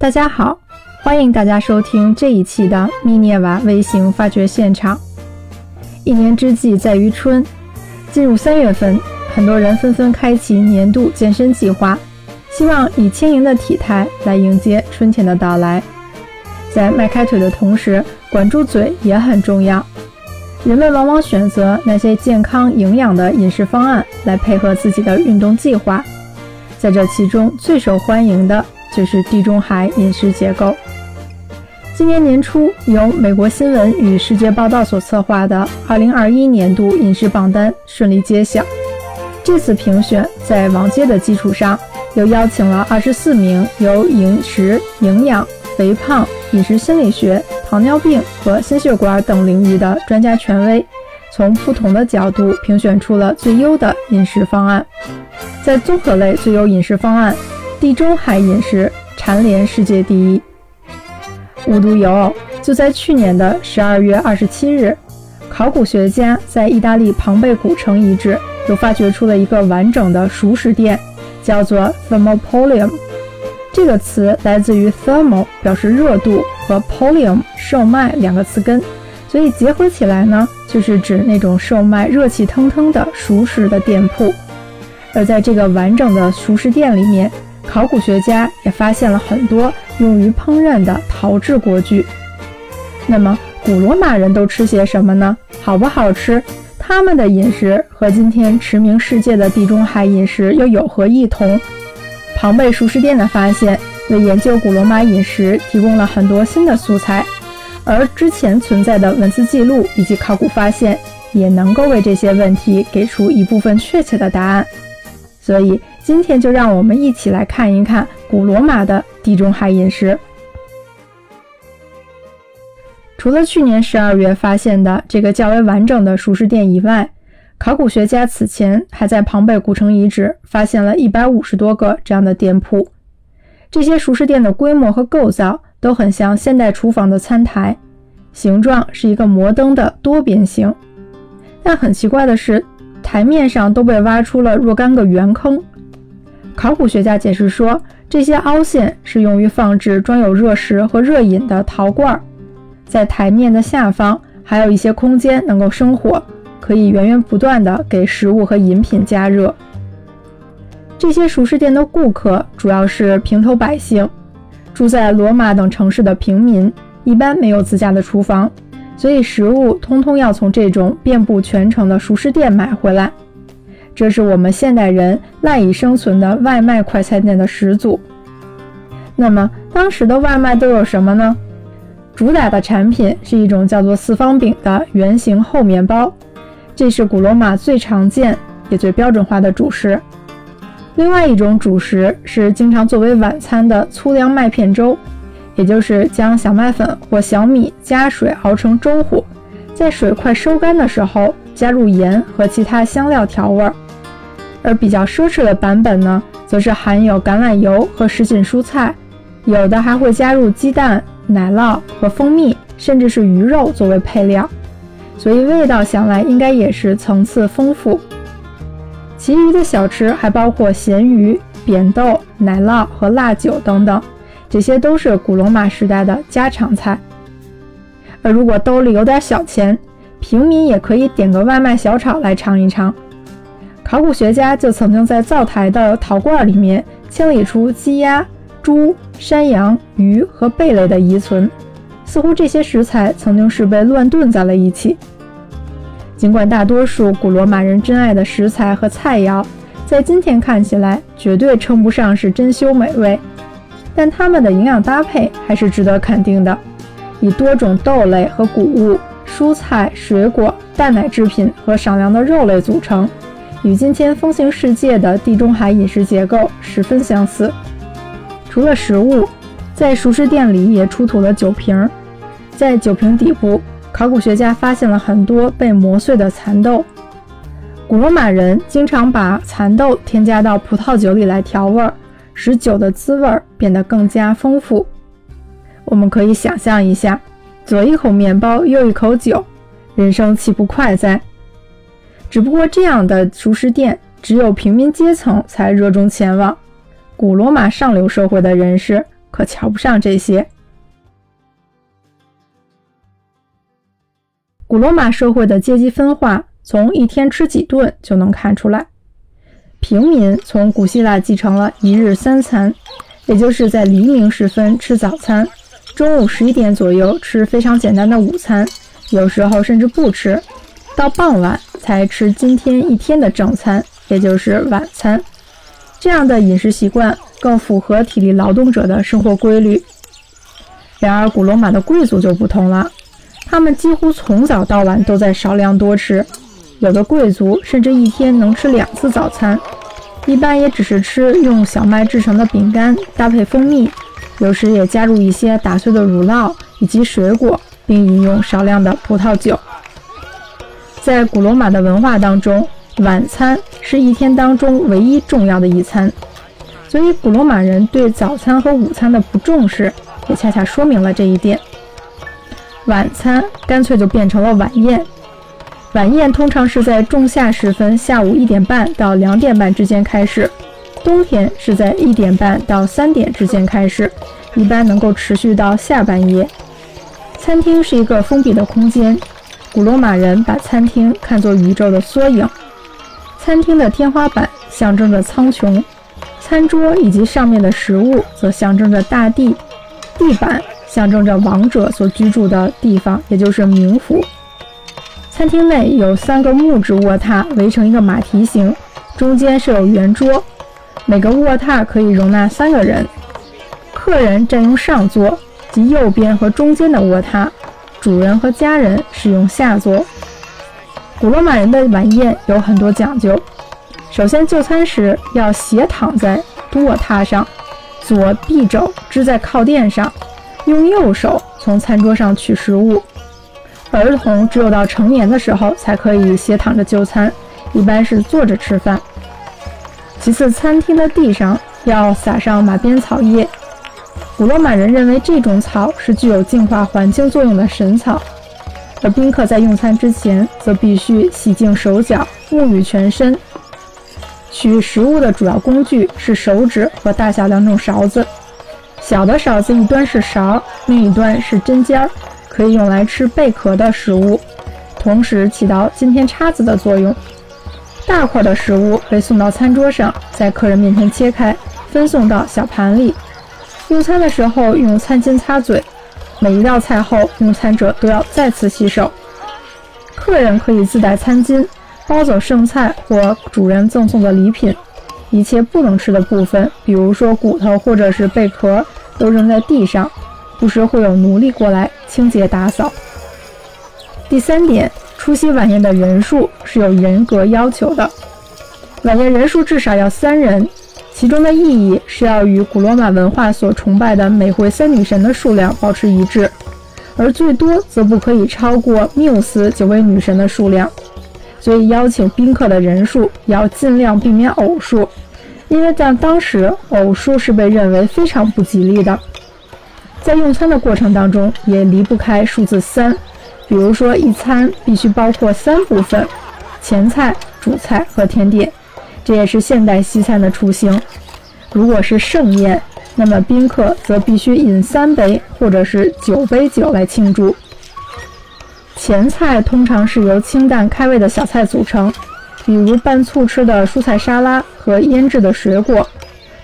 大家好，欢迎大家收听这一期的密涅瓦微型发掘现场。一年之计在于春，进入三月份，很多人纷纷开启年度健身计划，希望以轻盈的体态来迎接春天的到来。在迈开腿的同时，管住嘴也很重要。人们往往选择那些健康营养的饮食方案来配合自己的运动计划，在这其中最受欢迎的。就是地中海饮食结构。今年年初，由美国新闻与世界报道所策划的2021年度饮食榜单顺利揭晓。这次评选在往届的基础上，又邀请了24名由饮食、营养、肥胖、饮食心理学、糖尿病和心血管等领域的专家权威，从不同的角度评选出了最优的饮食方案。在综合类最优饮食方案。地中海饮食蝉联世界第一。无独有偶，就在去年的十二月二十七日，考古学家在意大利庞贝古城遗址又发掘出了一个完整的熟食店，叫做 Thermopolium。这个词来自于 thermo 表示热度和 polium 售卖两个词根，所以结合起来呢，就是指那种售卖热气腾腾的熟食的店铺。而在这个完整的熟食店里面，考古学家也发现了很多用于烹饪的陶制锅具。那么，古罗马人都吃些什么呢？好不好吃？他们的饮食和今天驰名世界的地中海饮食又有何异同？庞贝熟食店的发现为研究古罗马饮食提供了很多新的素材，而之前存在的文字记录以及考古发现也能够为这些问题给出一部分确切的答案。所以今天就让我们一起来看一看古罗马的地中海饮食。除了去年十二月发现的这个较为完整的熟食店以外，考古学家此前还在庞贝古城遗址发现了一百五十多个这样的店铺。这些熟食店的规模和构造都很像现代厨房的餐台，形状是一个摩登的多边形。但很奇怪的是。台面上都被挖出了若干个圆坑。考古学家解释说，这些凹陷是用于放置装有热食和热饮的陶罐。在台面的下方还有一些空间能够生火，可以源源不断的给食物和饮品加热。这些熟食店的顾客主要是平头百姓，住在罗马等城市的平民，一般没有自家的厨房。所以食物通通要从这种遍布全城的熟食店买回来，这是我们现代人赖以生存的外卖快餐店的始祖。那么当时的外卖都有什么呢？主打的产品是一种叫做四方饼的圆形厚面包，这是古罗马最常见也最标准化的主食。另外一种主食是经常作为晚餐的粗粮麦片粥。也就是将小麦粉或小米加水熬成粥糊，在水快收干的时候加入盐和其他香料调味儿。而比较奢侈的版本呢，则是含有橄榄油和什锦蔬菜，有的还会加入鸡蛋、奶酪和蜂蜜，甚至是鱼肉作为配料，所以味道想来应该也是层次丰富。其余的小吃还包括咸鱼、扁豆、奶酪和辣酒等等。这些都是古罗马时代的家常菜，而如果兜里有点小钱，平民也可以点个外卖小炒来尝一尝。考古学家就曾经在灶台的陶罐里面清理出鸡鸭、猪、山羊、鱼和贝类的遗存，似乎这些食材曾经是被乱炖在了一起。尽管大多数古罗马人珍爱的食材和菜肴，在今天看起来绝对称不上是珍馐美味。但它们的营养搭配还是值得肯定的，以多种豆类和谷物、蔬菜、水果、蛋奶制品和少量的肉类组成，与今天风行世界的地中海饮食结构十分相似。除了食物，在熟食店里也出土了酒瓶，在酒瓶底部，考古学家发现了很多被磨碎的蚕豆。古罗马人经常把蚕豆添加到葡萄酒里来调味儿。使酒的滋味变得更加丰富。我们可以想象一下，左一口面包，右一口酒，人生岂不快哉？只不过这样的熟食店只有平民阶层才热衷前往，古罗马上流社会的人士可瞧不上这些。古罗马社会的阶级分化，从一天吃几顿就能看出来。平民从古希腊继承了一日三餐，也就是在黎明时分吃早餐，中午十一点左右吃非常简单的午餐，有时候甚至不吃，到傍晚才吃今天一天的正餐，也就是晚餐。这样的饮食习惯更符合体力劳动者的生活规律。然而，古罗马的贵族就不同了。他们几乎从早到晚都在少量多吃，有的贵族甚至一天能吃两次早餐，一般也只是吃用小麦制成的饼干搭配蜂蜜，有时也加入一些打碎的乳酪以及水果，并饮用少量的葡萄酒。在古罗马的文化当中，晚餐是一天当中唯一重要的一餐，所以古罗马人对早餐和午餐的不重视，也恰恰说明了这一点。晚餐干脆就变成了晚宴。晚宴通常是在仲夏时分，下午一点半到两点半之间开始；冬天是在一点半到三点之间开始，一般能够持续到下半夜。餐厅是一个封闭的空间，古罗马人把餐厅看作宇宙的缩影。餐厅的天花板象征着苍穹，餐桌以及上面的食物则象征着大地，地板。象征着王者所居住的地方，也就是冥府。餐厅内有三个木质卧榻围成一个马蹄形，中间设有圆桌，每个卧榻可以容纳三个人。客人占用上座及右边和中间的卧榻，主人和家人使用下座。古罗马人的晚宴有很多讲究，首先就餐时要斜躺在卧榻上，左臂肘支在靠垫上。用右手从餐桌上取食物。儿童只有到成年的时候才可以斜躺着就餐，一般是坐着吃饭。其次，餐厅的地上要撒上马鞭草叶。古罗马人认为这种草是具有净化环境作用的神草。而宾客在用餐之前，则必须洗净手脚、沐浴全身。取食物的主要工具是手指和大小两种勺子。小的勺子一端是勺，另一端是针尖儿，可以用来吃贝壳的食物，同时起到今天叉子的作用。大块的食物被送到餐桌上，在客人面前切开，分送到小盘里。用餐的时候用餐巾擦嘴，每一道菜后用餐者都要再次洗手。客人可以自带餐巾，包走剩菜或主人赠送的礼品。一切不能吃的部分，比如说骨头或者是贝壳。都扔在地上，不时会有奴隶过来清洁打扫。第三点，出席晚宴的人数是有人格要求的，晚宴人数至少要三人，其中的意义是要与古罗马文化所崇拜的美惠三女神的数量保持一致，而最多则不可以超过缪斯九位女神的数量，所以邀请宾客的人数要尽量避免偶数。因为在当时，偶数是被认为非常不吉利的。在用餐的过程当中，也离不开数字三。比如说，一餐必须包括三部分：前菜、主菜和甜点。这也是现代西餐的雏形。如果是盛宴，那么宾客则必须饮三杯或者是九杯酒来庆祝。前菜通常是由清淡开胃的小菜组成。比如拌醋吃的蔬菜沙拉和腌制的水果，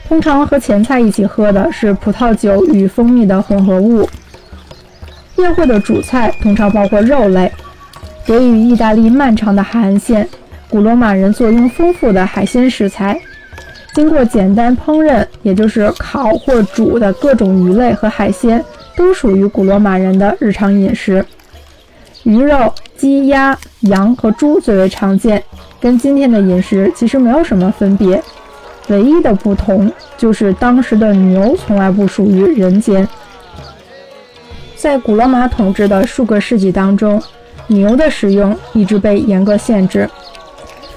通常和前菜一起喝的是葡萄酒与蜂蜜的混合物。宴会的主菜通常包括肉类。得益于意大利漫长的海岸线，古罗马人坐拥丰富的海鲜食材。经过简单烹饪，也就是烤或煮的各种鱼类和海鲜，都属于古罗马人的日常饮食。鱼肉、鸡、鸭、羊和猪最为常见。跟今天的饮食其实没有什么分别，唯一的不同就是当时的牛从来不属于人间。在古罗马统治的数个世纪当中，牛的使用一直被严格限制。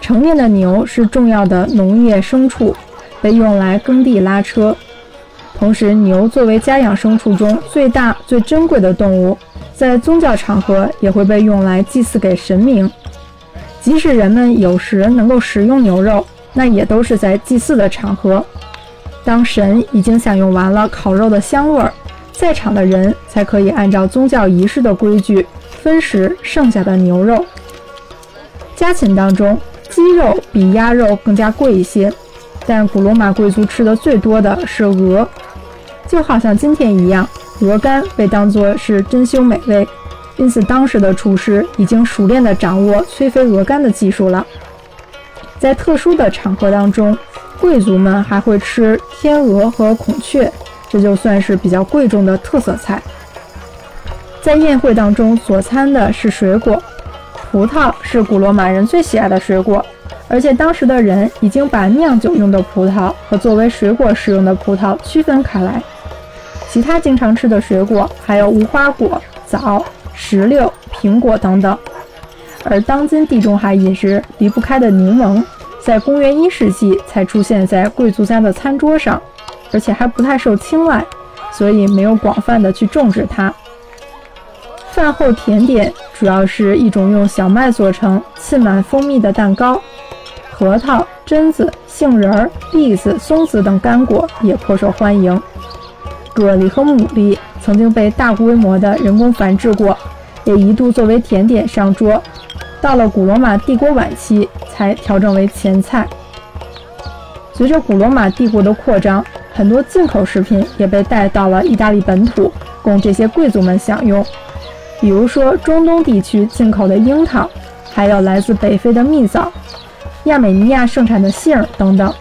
成年的牛是重要的农业牲畜，被用来耕地拉车。同时，牛作为家养牲畜中最大、最珍贵的动物，在宗教场合也会被用来祭祀给神明。即使人们有时能够食用牛肉，那也都是在祭祀的场合。当神已经享用完了烤肉的香味儿，在场的人才可以按照宗教仪式的规矩分食剩下的牛肉。家禽当中，鸡肉比鸭肉更加贵一些，但古罗马贵族吃的最多的是鹅，就好像今天一样，鹅肝被当作是珍馐美味，因此当时的厨师已经熟练地掌握催肥鹅肝的技术了。在特殊的场合当中，贵族们还会吃天鹅和孔雀，这就算是比较贵重的特色菜。在宴会当中所餐的是水果，葡萄是古罗马人最喜爱的水果，而且当时的人已经把酿酒用的葡萄和作为水果使用的葡萄区分开来。其他经常吃的水果还有无花果、枣、石榴、苹果等等。而当今地中海饮食离不开的柠檬，在公元一世纪才出现在贵族家的餐桌上，而且还不太受青睐，所以没有广泛的去种植它。饭后甜点主要是一种用小麦做成、浸满蜂蜜的蛋糕，核桃、榛子、杏仁儿、栗子、松子等干果也颇受欢迎。蛤蜊和牡蛎曾经被大规模的人工繁殖过，也一度作为甜点上桌。到了古罗马帝国晚期，才调整为前菜。随着古罗马帝国的扩张，很多进口食品也被带到了意大利本土，供这些贵族们享用。比如说，中东地区进口的樱桃，还有来自北非的蜜枣、亚美尼亚盛产的杏等等。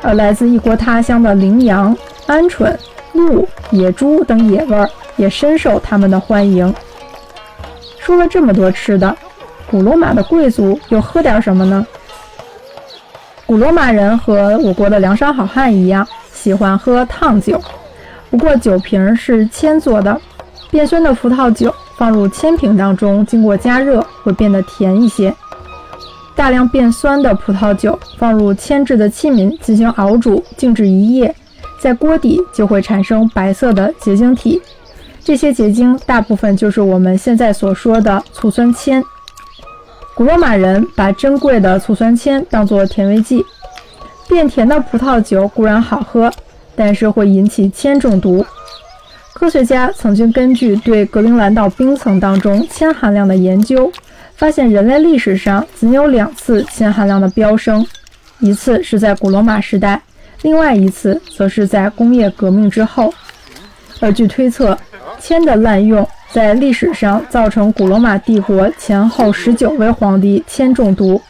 而来自异国他乡的羚羊、鹌鹑、鹿、野猪等野味儿，也深受他们的欢迎。说了这么多吃的。古罗马的贵族又喝点什么呢？古罗马人和我国的梁山好汉一样，喜欢喝烫酒。不过酒瓶是铅做的，变酸的葡萄酒放入铅瓶当中，经过加热会变得甜一些。大量变酸的葡萄酒放入铅制的器皿进行熬煮，静置一夜，在锅底就会产生白色的结晶体。这些结晶大部分就是我们现在所说的醋酸铅。古罗马人把珍贵的醋酸铅当作甜味剂，变甜的葡萄酒固然好喝，但是会引起铅中毒。科学家曾经根据对格陵兰岛冰层当中铅含量的研究，发现人类历史上仅有两次铅含量的飙升，一次是在古罗马时代，另外一次则是在工业革命之后。而据推测，铅的滥用。在历史上造成古罗马帝国前后十九位皇帝铅中毒，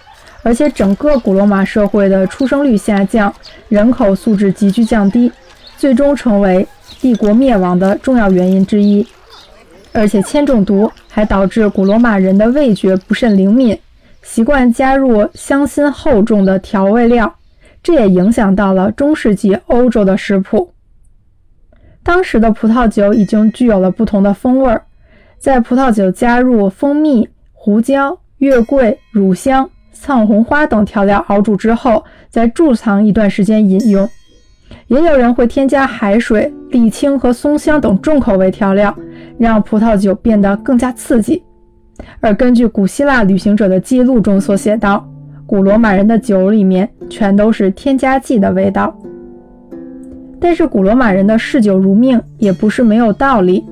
而且整个古罗马社会的出生率下降，人口素质急剧降低，最终成为帝国灭亡的重要原因之一。而且铅中毒还导致古罗马人的味觉不甚灵敏，习惯加入香辛厚重的调味料，这也影响到了中世纪欧洲的食谱。当时的葡萄酒已经具有了不同的风味儿。在葡萄酒加入蜂蜜、胡椒、月桂、乳香、藏红花等调料熬煮之后，再贮藏一段时间饮用。也有人会添加海水、沥青和松香等重口味调料，让葡萄酒变得更加刺激。而根据古希腊旅行者的记录中所写道，古罗马人的酒里面全都是添加剂的味道。但是古罗马人的嗜酒如命也不是没有道理。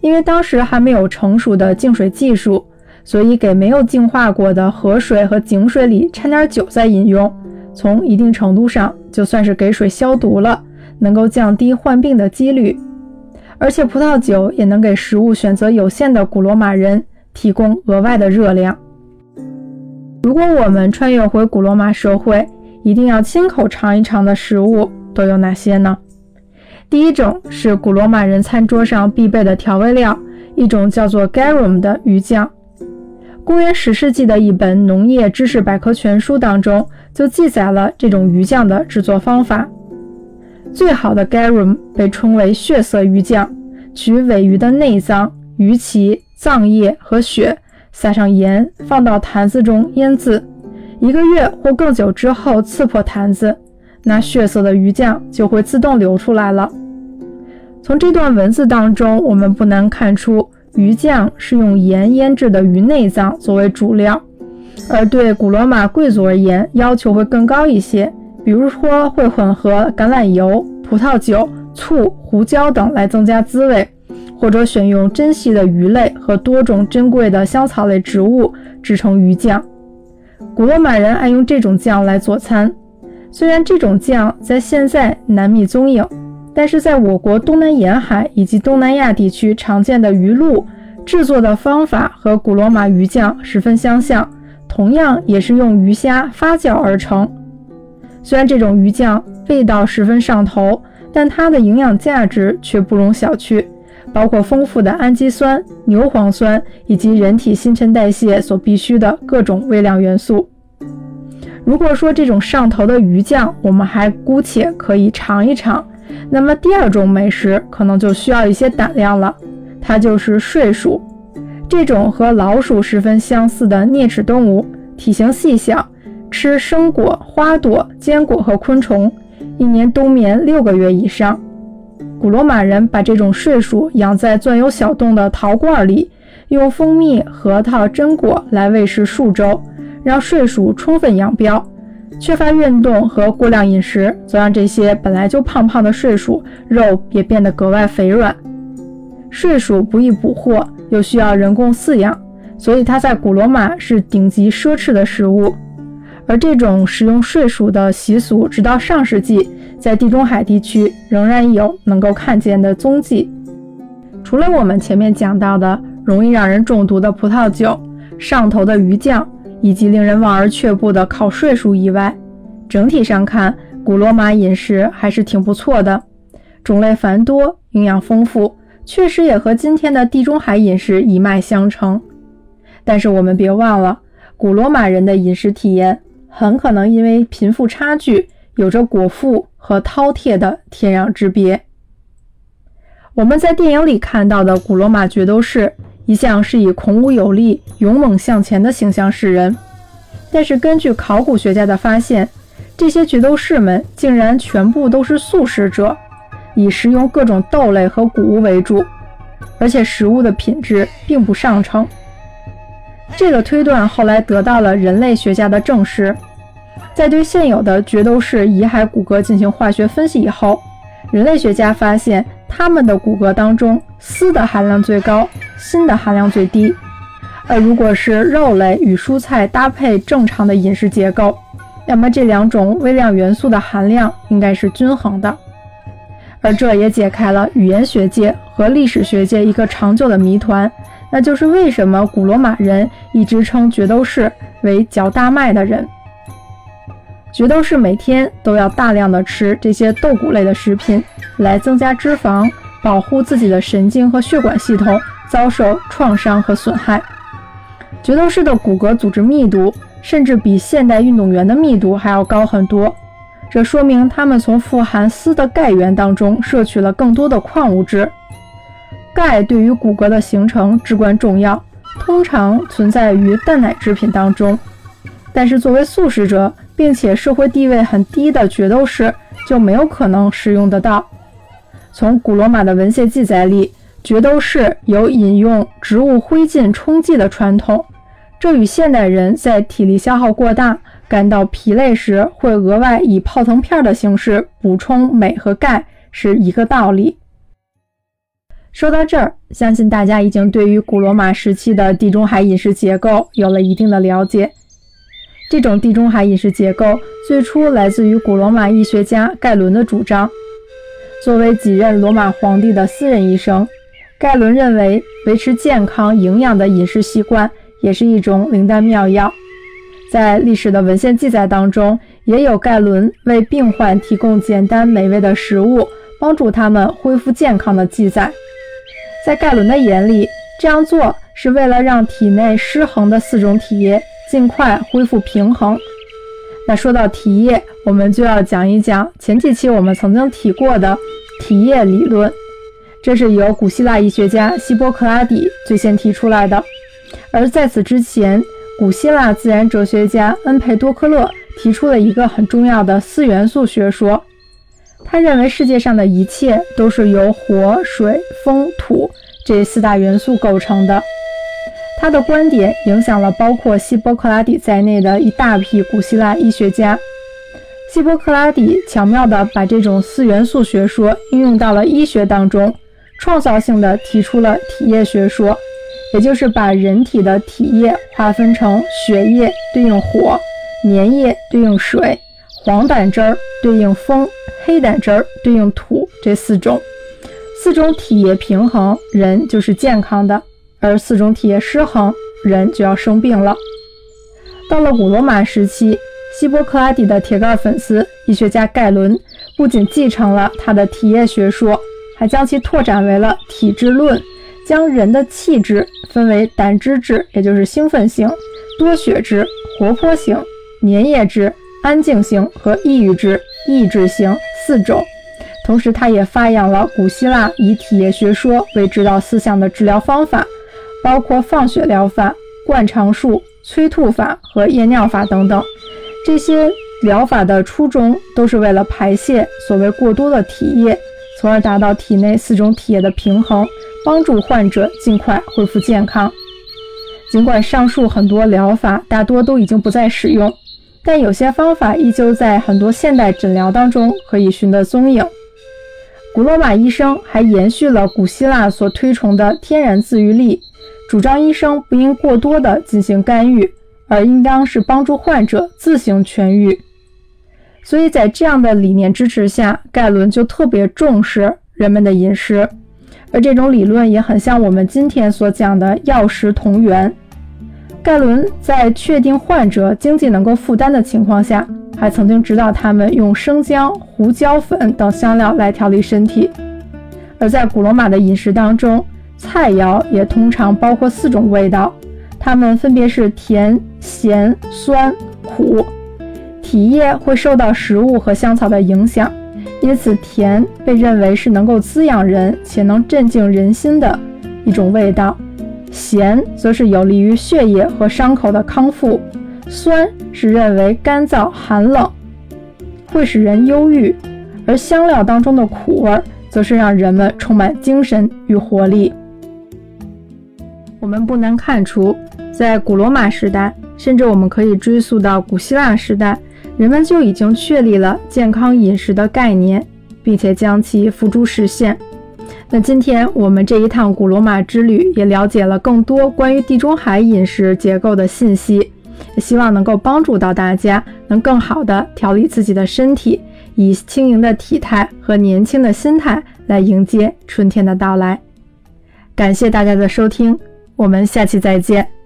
因为当时还没有成熟的净水技术，所以给没有净化过的河水和井水里掺点酒再饮用，从一定程度上就算是给水消毒了，能够降低患病的几率。而且葡萄酒也能给食物选择有限的古罗马人提供额外的热量。如果我们穿越回古罗马社会，一定要亲口尝一尝的食物都有哪些呢？第一种是古罗马人餐桌上必备的调味料，一种叫做 garum 的鱼酱。公元十世纪的一本农业知识百科全书当中就记载了这种鱼酱的制作方法。最好的 garum 被称为血色鱼酱，取尾鱼的内脏、鱼鳍、脏液和血，撒上盐，放到坛子中腌渍，一个月或更久之后刺破坛子。那血色的鱼酱就会自动流出来了。从这段文字当中，我们不难看出，鱼酱是用盐腌制的鱼内脏作为主料，而对古罗马贵族而言，要求会更高一些，比如说会混合橄榄油、葡萄酒、醋、胡椒等来增加滋味，或者选用珍稀的鱼类和多种珍贵的香草类植物制成鱼酱。古罗马人爱用这种酱来做餐，虽然这种酱在现在难觅踪影，但是在我国东南沿海以及东南亚地区常见的鱼露制作的方法和古罗马鱼酱十分相像，同样也是用鱼虾发酵而成。虽然这种鱼酱味道十分上头，但它的营养价值却不容小觑。包括丰富的氨基酸、牛磺酸以及人体新陈代谢所必需的各种微量元素。如果说这种上头的鱼酱，我们还姑且可以尝一尝，那么第二种美食可能就需要一些胆量了。它就是睡鼠，这种和老鼠十分相似的啮齿动物，体型细小，吃生果、花朵、坚果和昆虫，一年冬眠六个月以上。古罗马人把这种睡鼠养在钻有小洞的陶罐里，用蜂蜜、核桃、榛果来喂食数周，让睡鼠充分养膘。缺乏运动和过量饮食，则让这些本来就胖胖的睡鼠肉也变得格外肥软。睡鼠不易捕获，又需要人工饲养，所以它在古罗马是顶级奢侈的食物。而这种食用睡鼠的习俗，直到上世纪，在地中海地区仍然有能够看见的踪迹。除了我们前面讲到的容易让人中毒的葡萄酒、上头的鱼酱，以及令人望而却步的烤睡鼠以外，整体上看，古罗马饮食还是挺不错的，种类繁多，营养丰富，确实也和今天的地中海饮食一脉相承。但是我们别忘了，古罗马人的饮食体验。很可能因为贫富差距，有着果腹和饕餮的天壤之别。我们在电影里看到的古罗马角斗士，一向是以孔武有力、勇猛向前的形象示人。但是根据考古学家的发现，这些角斗士们竟然全部都是素食者，以食用各种豆类和谷物为主，而且食物的品质并不上乘。这个推断后来得到了人类学家的证实。在对现有的角斗士遗骸骨骼进行化学分析以后，人类学家发现他们的骨骼当中丝的含量最高，锌的含量最低。而如果是肉类与蔬菜搭配正常的饮食结构，那么这两种微量元素的含量应该是均衡的。而这也解开了语言学界和历史学界一个长久的谜团。那就是为什么古罗马人一直称角斗士为嚼大麦的人？角斗士每天都要大量的吃这些豆谷类的食品，来增加脂肪，保护自己的神经和血管系统遭受创伤和损害。角斗士的骨骼组织密度甚至比现代运动员的密度还要高很多，这说明他们从富含锶的钙源当中摄取了更多的矿物质。钙对于骨骼的形成至关重要，通常存在于蛋奶制品当中。但是作为素食者，并且社会地位很低的角斗士就没有可能食用得到。从古罗马的文献记载里，角斗士有饮用植物灰烬冲剂的传统，这与现代人在体力消耗过大、感到疲累时会额外以泡腾片的形式补充镁和钙是一个道理。说到这儿，相信大家已经对于古罗马时期的地中海饮食结构有了一定的了解。这种地中海饮食结构最初来自于古罗马医学家盖伦的主张。作为几任罗马皇帝的私人医生，盖伦认为维持健康营养的饮食习惯也是一种灵丹妙药。在历史的文献记载当中，也有盖伦为病患提供简单美味的食物，帮助他们恢复健康的记载。在盖伦的眼里，这样做是为了让体内失衡的四种体液尽快恢复平衡。那说到体液，我们就要讲一讲前几期我们曾经提过的体液理论，这是由古希腊医学家希波克拉底最先提出来的。而在此之前，古希腊自然哲学家恩培多克勒提出了一个很重要的四元素学说。他认为世界上的一切都是由火、水、风、土这四大元素构成的。他的观点影响了包括希波克拉底在内的一大批古希腊医学家。希波克拉底巧妙地把这种四元素学说应用到了医学当中，创造性地提出了体液学说，也就是把人体的体液划分成血液对应火、粘液对应水、黄胆汁儿对应风、黑胆汁儿对应土这四种。四种体液平衡，人就是健康的；而四种体液失衡，人就要生病了。到了古罗马时期，希波克拉底的铁杆粉丝医学家盖伦不仅继承了他的体液学说，还将其拓展为了体质论，将人的气质分为胆汁质，也就是兴奋型、多血质、活泼型、粘液质、安静型和抑郁质、抑制型四种。同时，他也发扬了古希腊以体液学说为指导思想的治疗方法，包括放血疗法、灌肠术。催吐法和夜尿法等等，这些疗法的初衷都是为了排泄所谓过多的体液，从而达到体内四种体液的平衡，帮助患者尽快恢复健康。尽管上述很多疗法大多都已经不再使用，但有些方法依旧在很多现代诊疗当中可以寻得踪影。古罗马医生还延续了古希腊所推崇的天然自愈力。主张医生不应过多的进行干预，而应当是帮助患者自行痊愈。所以在这样的理念支持下，盖伦就特别重视人们的饮食，而这种理论也很像我们今天所讲的药食同源。盖伦在确定患者经济能够负担的情况下，还曾经指导他们用生姜、胡椒粉等香料来调理身体。而在古罗马的饮食当中，菜肴也通常包括四种味道，它们分别是甜、咸、酸、苦。体液会受到食物和香草的影响，因此甜被认为是能够滋养人且能镇静人心的一种味道。咸则是有利于血液和伤口的康复，酸是认为干燥寒冷会使人忧郁，而香料当中的苦味则是让人们充满精神与活力。我们不难看出，在古罗马时代，甚至我们可以追溯到古希腊时代，人们就已经确立了健康饮食的概念，并且将其付诸实现。那今天我们这一趟古罗马之旅，也了解了更多关于地中海饮食结构的信息，希望能够帮助到大家，能更好的调理自己的身体，以轻盈的体态和年轻的心态来迎接春天的到来。感谢大家的收听。我们下期再见。